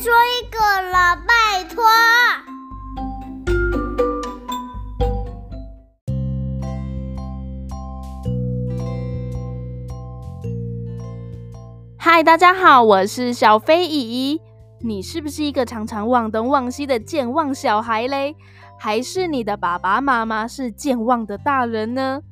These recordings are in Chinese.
说一个了，拜托。嗨，大家好，我是小飞姨姨。你是不是一个常常忘东忘西的健忘小孩嘞？还是你的爸爸妈妈是健忘的大人呢？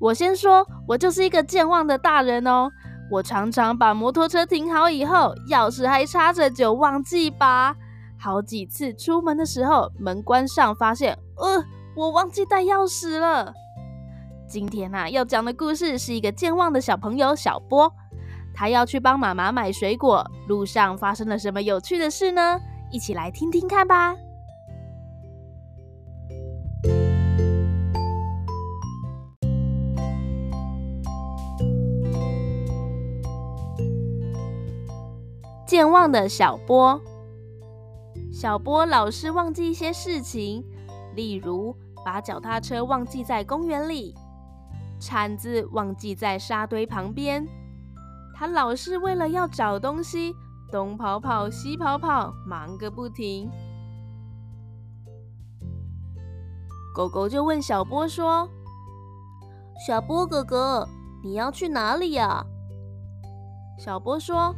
我先说，我就是一个健忘的大人哦。我常常把摩托车停好以后，钥匙还插着就忘记拔。好几次出门的时候，门关上发现，呃，我忘记带钥匙了。今天啊，要讲的故事是一个健忘的小朋友小波。他要去帮妈妈买水果，路上发生了什么有趣的事呢？一起来听听看吧。健忘的小波，小波老是忘记一些事情，例如把脚踏车忘记在公园里，铲子忘记在沙堆旁边。他老是为了要找东西，东跑跑，西跑跑，忙个不停。狗狗就问小波说：“小波哥哥，你要去哪里呀？”小波说：“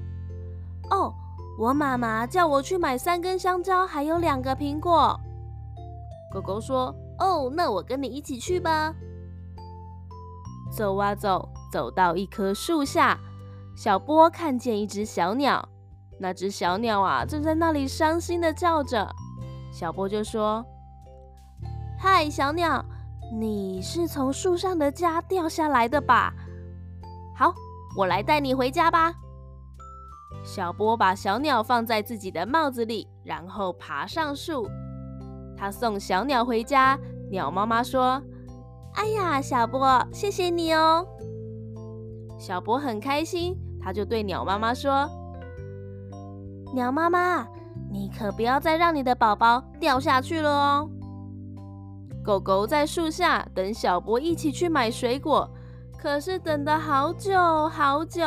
哦，我妈妈叫我去买三根香蕉，还有两个苹果。”狗狗说：“哦，那我跟你一起去吧。”走啊走，走到一棵树下。小波看见一只小鸟，那只小鸟啊，正在那里伤心的叫着。小波就说：“嗨，小鸟，你是从树上的家掉下来的吧？好，我来带你回家吧。”小波把小鸟放在自己的帽子里，然后爬上树。他送小鸟回家，鸟妈妈说：“哎呀，小波，谢谢你哦。”小波很开心。他就对鸟妈妈说：“鸟妈妈，你可不要再让你的宝宝掉下去了哦。”狗狗在树下等小波一起去买水果，可是等得好久好久。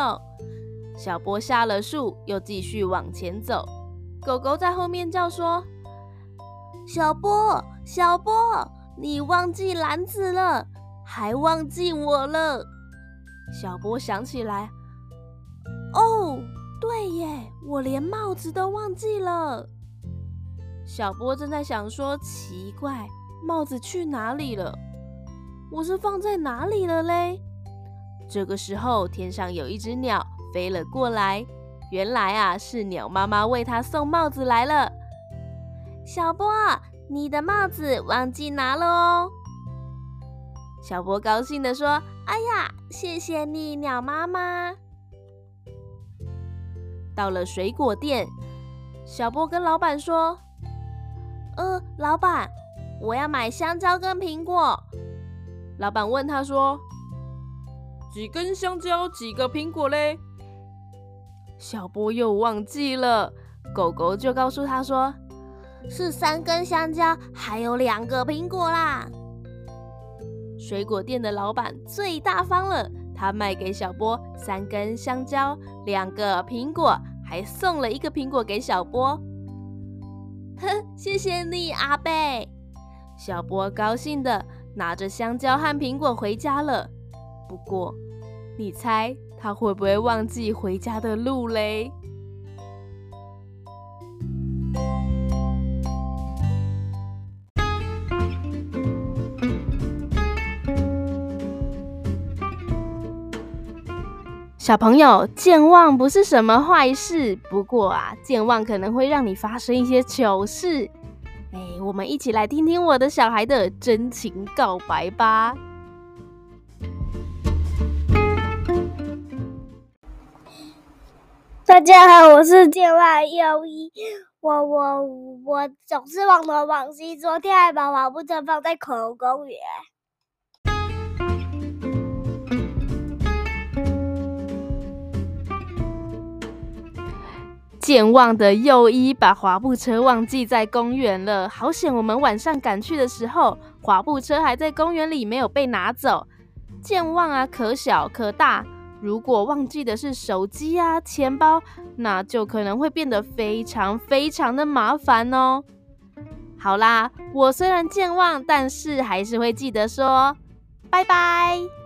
小波下了树，又继续往前走。狗狗在后面叫说：“小波，小波，你忘记篮子了，还忘记我了。”小波想起来。哦，对耶，我连帽子都忘记了。小波正在想说，奇怪，帽子去哪里了？我是放在哪里了嘞？这个时候，天上有一只鸟飞了过来，原来啊，是鸟妈妈为它送帽子来了。小波，你的帽子忘记拿了哦。小波高兴地说：“哎呀，谢谢你，鸟妈妈。”到了水果店，小波跟老板说：“呃，老板，我要买香蕉跟苹果。”老板问他说：“几根香蕉，几个苹果嘞？”小波又忘记了，狗狗就告诉他说：“是三根香蕉，还有两个苹果啦。”水果店的老板最大方了。他卖给小波三根香蕉，两个苹果，还送了一个苹果给小波。哼，谢谢你，阿贝。小波高兴的拿着香蕉和苹果回家了。不过，你猜他会不会忘记回家的路嘞？小朋友，健忘不是什么坏事，不过啊，健忘可能会让你发生一些糗事。哎，我们一起来听听我的小孩的真情告白吧。大家好，我是健忘又一，我我我总是忘东忘西，昨天还把跑步车放在恐龙公园。健忘的右一把滑步车忘记在公园了，好险！我们晚上赶去的时候，滑步车还在公园里没有被拿走。健忘啊，可小可大，如果忘记的是手机啊、钱包，那就可能会变得非常非常的麻烦哦。好啦，我虽然健忘，但是还是会记得说拜拜。